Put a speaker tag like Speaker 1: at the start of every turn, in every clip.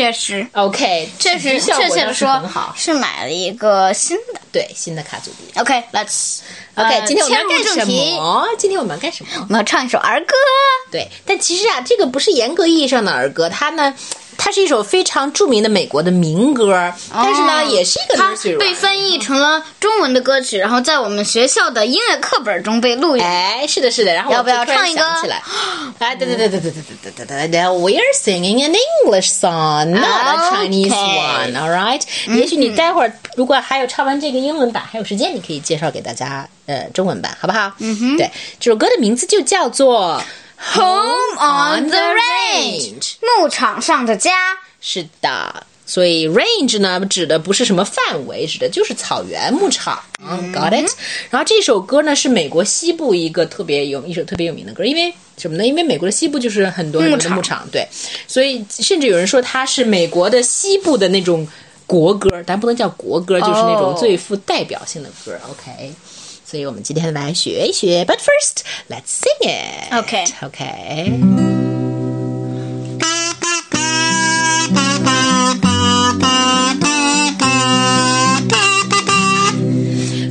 Speaker 1: 确实
Speaker 2: ，OK，
Speaker 1: 确实确切的说，是买了一个新的，
Speaker 2: 对新的卡组币。
Speaker 1: OK，Let's
Speaker 2: OK，今天我们干什么？今天我们要干什么？
Speaker 1: 我们要唱一首儿歌。
Speaker 2: 对，但其实啊，这个不是严格意义上的儿歌，它呢。是一首非常著名的美国的民歌，但是呢，也是一个
Speaker 1: 它被翻译成了中文的歌曲，然后在我们学校的音乐课本中被录用。
Speaker 2: 哎，是的，是的。然后
Speaker 1: 要不要唱一个？
Speaker 2: 哎，对对对对对对对对对对，We're singing an English song, not a Chinese one. All right。也许你待会儿如果还有唱完这个英文版还有时间，你可以介绍给大家呃中文版，好不好？嗯哼。对，这首歌的名字就叫做。
Speaker 1: Home on the range，牧场上的家。
Speaker 2: 是的，所以 range 呢，指的不是什么范围，指的，就是草原牧场。Got it。然后这首歌呢，是美国西部一个特别有一首特别有名的歌，因为什么呢？因为美国的西部就是很多的牧场，对。所以甚至有人说它是美国的西部的那种国歌，但不能叫国歌，就是那种最富代表性的歌。OK。所以我们今天来学一学。But first, let's sing it.
Speaker 1: Okay.
Speaker 2: Okay.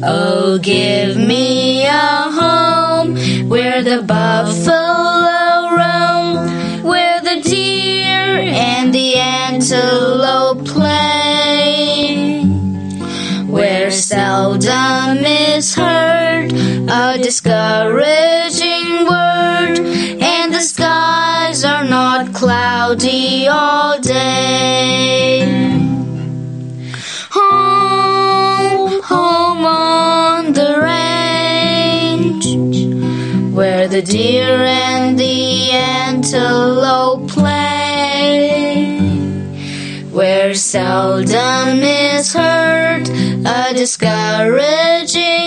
Speaker 2: Oh, give me a home where the buffalo roam, where the deer and the antelope play, where seldom is heard discouraging word, and the skies are not cloudy all day. Home, home on the range, where the deer and the antelope play, where seldom is heard a discouraging.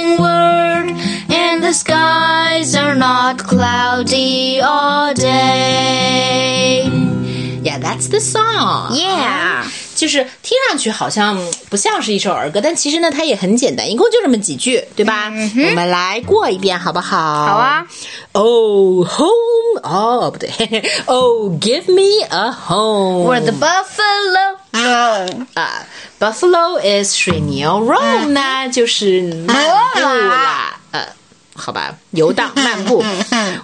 Speaker 2: hot, cloudy all day. Yeah, that's the song.
Speaker 1: Yeah.
Speaker 2: 就是听上去好像不像是一首儿歌，但其实呢，它也很简单，一共就这么几句，对吧？嗯、我们来过一遍，好不好？好
Speaker 1: 啊。
Speaker 2: Oh home，哦不对，Oh oh, give me a
Speaker 1: home，where the buffalo roam
Speaker 2: ah, 啊、uh,，buffalo is 水牛，roam 呢就是牛啦，呃。好吧，游荡漫步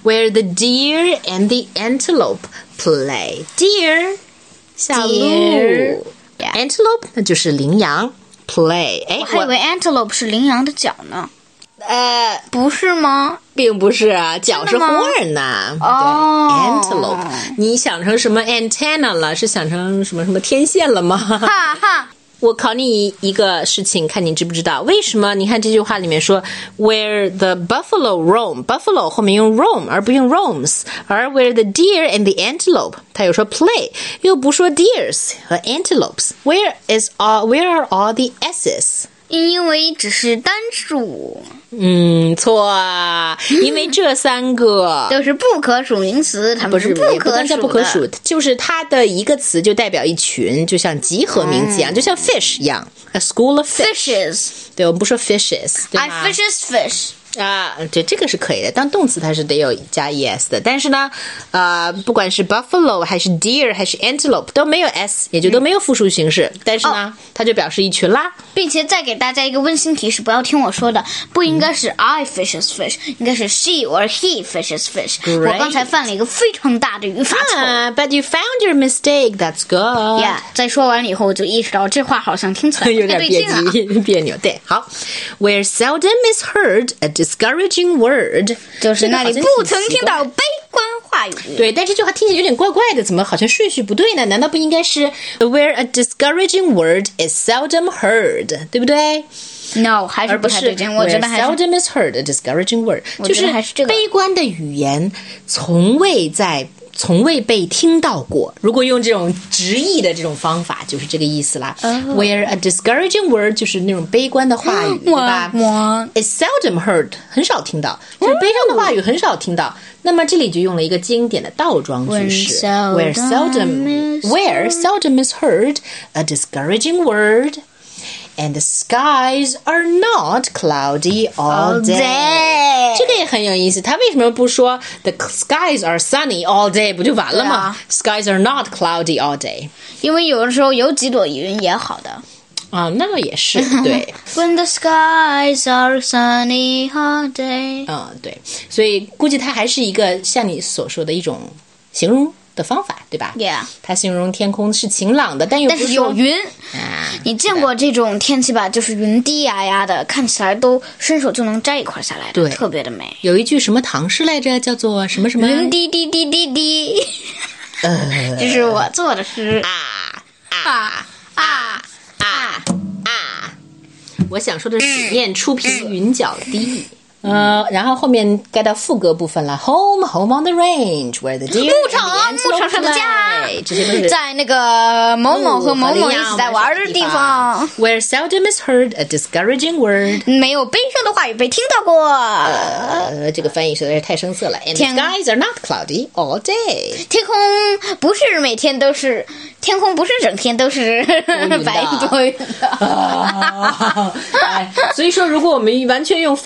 Speaker 2: ，Where the deer and the antelope play，deer，小鹿，antelope 那就是羚羊，play，哎，
Speaker 1: 我还以为 antelope 是羚羊的脚呢，
Speaker 2: 呃，
Speaker 1: 不是吗？
Speaker 2: 并不是，啊，脚是 horn 呐，
Speaker 1: 哦
Speaker 2: ，antelope，你想成什么 antenna 了？是想成什么什么天线了吗？
Speaker 1: 哈哈。
Speaker 2: 我考你一一个事情，看你知不知道为什么？你看这句话里面说，where the buffalo roam”，buffalo 后面用 roam 而不用 roams，而 “where the deer and the antelope” 它有说 play，又不说 deers 和 antelopes。Where is all？Where are all the s's？
Speaker 1: 因为只是单数。
Speaker 2: 嗯，错。因为这三个
Speaker 1: 都 是不可数名词，它们
Speaker 2: 是
Speaker 1: 不可，
Speaker 2: 数们
Speaker 1: 是
Speaker 2: 不可数。就是它的一个词就代表一群，就像集合名词一样，就像 fish 一样，a school of
Speaker 1: fishes。
Speaker 2: 对我们不说 fishes，I
Speaker 1: fishes fish。
Speaker 2: 加，对，这个是可以的。当动词它是得有加 es 的，但是呢，呃，不管是 buffalo 还是 deer 还是 antelope 都没有 s，也就都没有复数形式。嗯、但是呢，哦、它就表示一群啦。
Speaker 1: 并且再给大家一个温馨提示，不要听我说的，不应该是 I fishes fish，应该是 she or he fishes fish。我刚才犯了一个非常大的语法错误。
Speaker 2: Ah, but you found your mistake. That's good.
Speaker 1: Yeah，在说完了以后，我就意识到这话好像听起来
Speaker 2: 有点别扭，别扭。对，好，where seldom is heard a discouraging word，
Speaker 1: 就是那里不曾听到悲观话语。
Speaker 2: 对，但这句话听起来有点怪怪的，怎么好像顺序不对呢？难道不应该是 where a discouraging word is seldom heard，对不对
Speaker 1: ？No，还是
Speaker 2: 不是？
Speaker 1: 我觉得还是
Speaker 2: seldom is heard a discouraging word，就
Speaker 1: 是
Speaker 2: 悲观的语言从未在。从未被听到过。如果用这种直译的这种方法，就是这个意思啦。Where a discouraging word 就是那种悲观的话语，对吧？It seldom heard 很少听到，就悲伤的话语很少听到。那么这里就用了一个经典的倒装句式：Where seldom, where seldom is heard a discouraging word。and the skies are not cloudy all day。这个也很有意思，他为什么不说 the skies are sunny all day skies are not cloudy all day.
Speaker 1: When the skies are sunny all day。
Speaker 2: 嗯，对，所以估计它还是一个像你所说的一种形容的方法，对吧？
Speaker 1: 对。
Speaker 2: 他形容天空是晴朗的，但又
Speaker 1: 但是有云。你见过这种天气吧？就是云低压压的，看起来都伸手就能摘一块下来，
Speaker 2: 对，
Speaker 1: 特别的美。
Speaker 2: 有一句什么唐诗来着？叫做什么什么？
Speaker 1: 云滴滴滴滴滴。
Speaker 2: 呃，
Speaker 1: 这是我做的诗
Speaker 2: 啊
Speaker 1: 啊啊
Speaker 2: 啊！我想说的是：燕出品云脚低。嗯然后后面该到副歌部分了 home home on the range where the deep in
Speaker 1: 牧场上的家在那个某某和某某一起在玩的地方
Speaker 2: where seldom is heard a discouraging word
Speaker 1: 没有悲伤的话语被听到过
Speaker 2: 呃这个翻译实在是太生涩了 and the
Speaker 1: e
Speaker 2: guys are not cloudy all day
Speaker 1: 天空不是每天都是天空不是整天都是白云
Speaker 2: 哈哈哈哈哈哈哈哈哈哈哈哈哈哈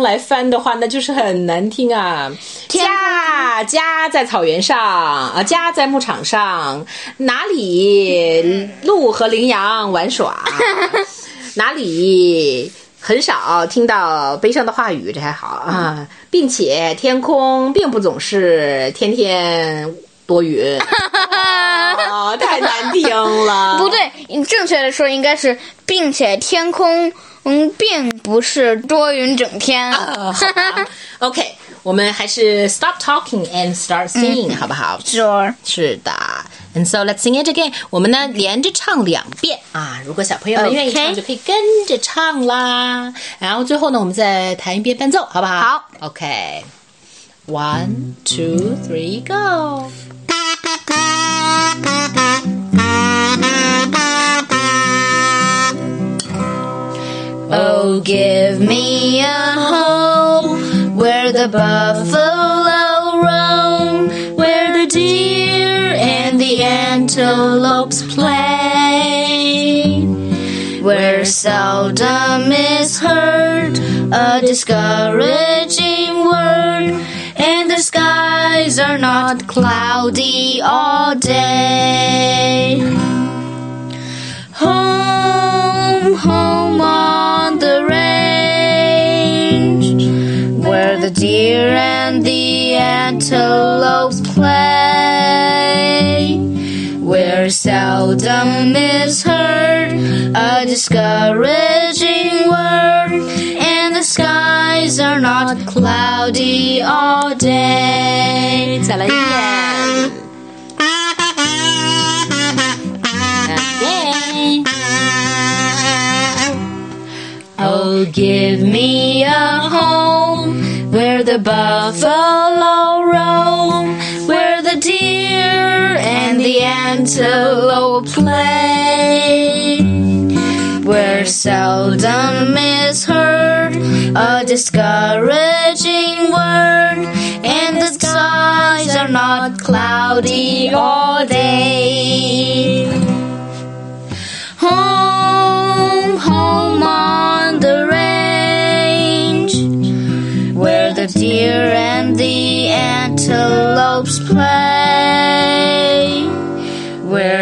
Speaker 2: 哈来翻的话，那就是很难听啊！家家在草原上啊，家在牧场上，哪里鹿和羚羊玩耍？哪里很少听到悲伤的话语，这还好啊！并且天空并不总是天天多云，太难听了。
Speaker 1: 不对，正确的说应该是，并且天空。嗯，并不是多云整天。
Speaker 2: 哦、OK，我们还是 stop talking and start singing，、嗯、好不好
Speaker 1: ？Sure。
Speaker 2: 是的。And so let's sing it again。我们呢连着唱两遍啊，如果小朋友们愿意唱，就可以跟着唱啦。然后最后呢，我们再弹一遍伴奏，好不好？
Speaker 1: 好。
Speaker 2: OK。One, two, three, go.
Speaker 1: Oh, give me a home where the buffalo roam, where the deer and the antelopes play, where seldom is heard a discouraging word, and the skies are not cloudy all day. Home, home, deer and the antelopes play. Where seldom is heard a discouraging word, and the skies are not cloudy all day. Oh, give me a home the buffalo roam, where the deer and the antelope play, where seldom is heard a discouraging word, and the skies are not cloudy all day.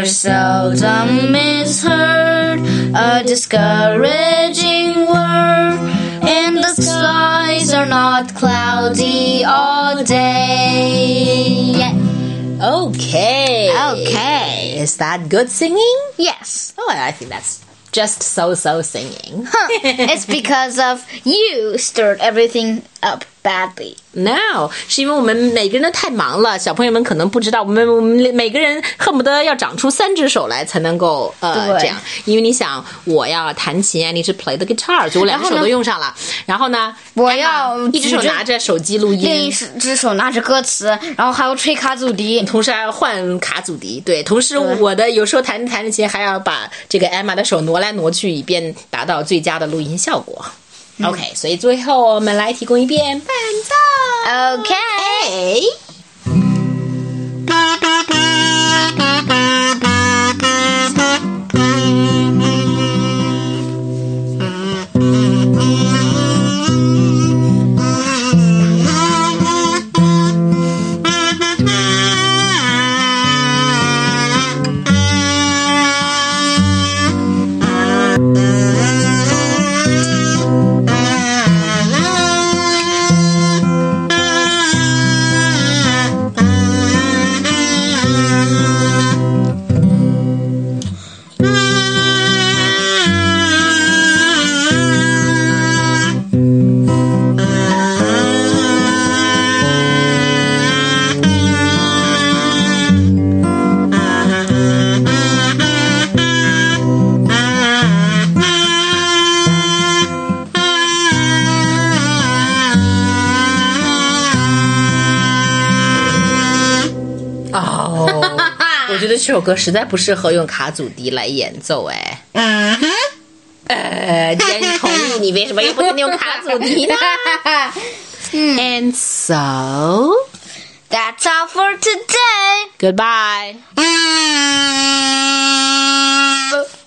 Speaker 1: are seldom misheard. A discouraging word, and the skies are not cloudy all day.
Speaker 2: Okay.
Speaker 1: Okay.
Speaker 2: Is that good singing?
Speaker 1: Yes.
Speaker 2: Oh, I think that's just so so singing. Huh.
Speaker 1: it's because of you stirred everything Up badly
Speaker 2: now，是因为我们每个人都太忙了。小朋友们可能不知道，我们我们每个人恨不得要长出三只手来才能够呃这样。因为你想，我要弹琴啊，你是 play the guitar，就两只手都用上了。然后呢，
Speaker 1: 我要
Speaker 2: 一只手拿着手机录音，
Speaker 1: 另一只手拿着歌词，然后还要吹卡祖笛，
Speaker 2: 同时还要换卡祖笛。对，同时我的有时候弹弹琴还要把这个艾玛的手挪来挪去，以便达到最佳的录音效果。OK，所以最后我们来提供一遍伴奏。
Speaker 1: OK。
Speaker 2: 我觉得这首歌实在不适合用卡祖笛来演奏，哎，既然你同意，你为什么又不能用卡祖笛呢？And so
Speaker 1: that's all for today.
Speaker 2: Goodbye.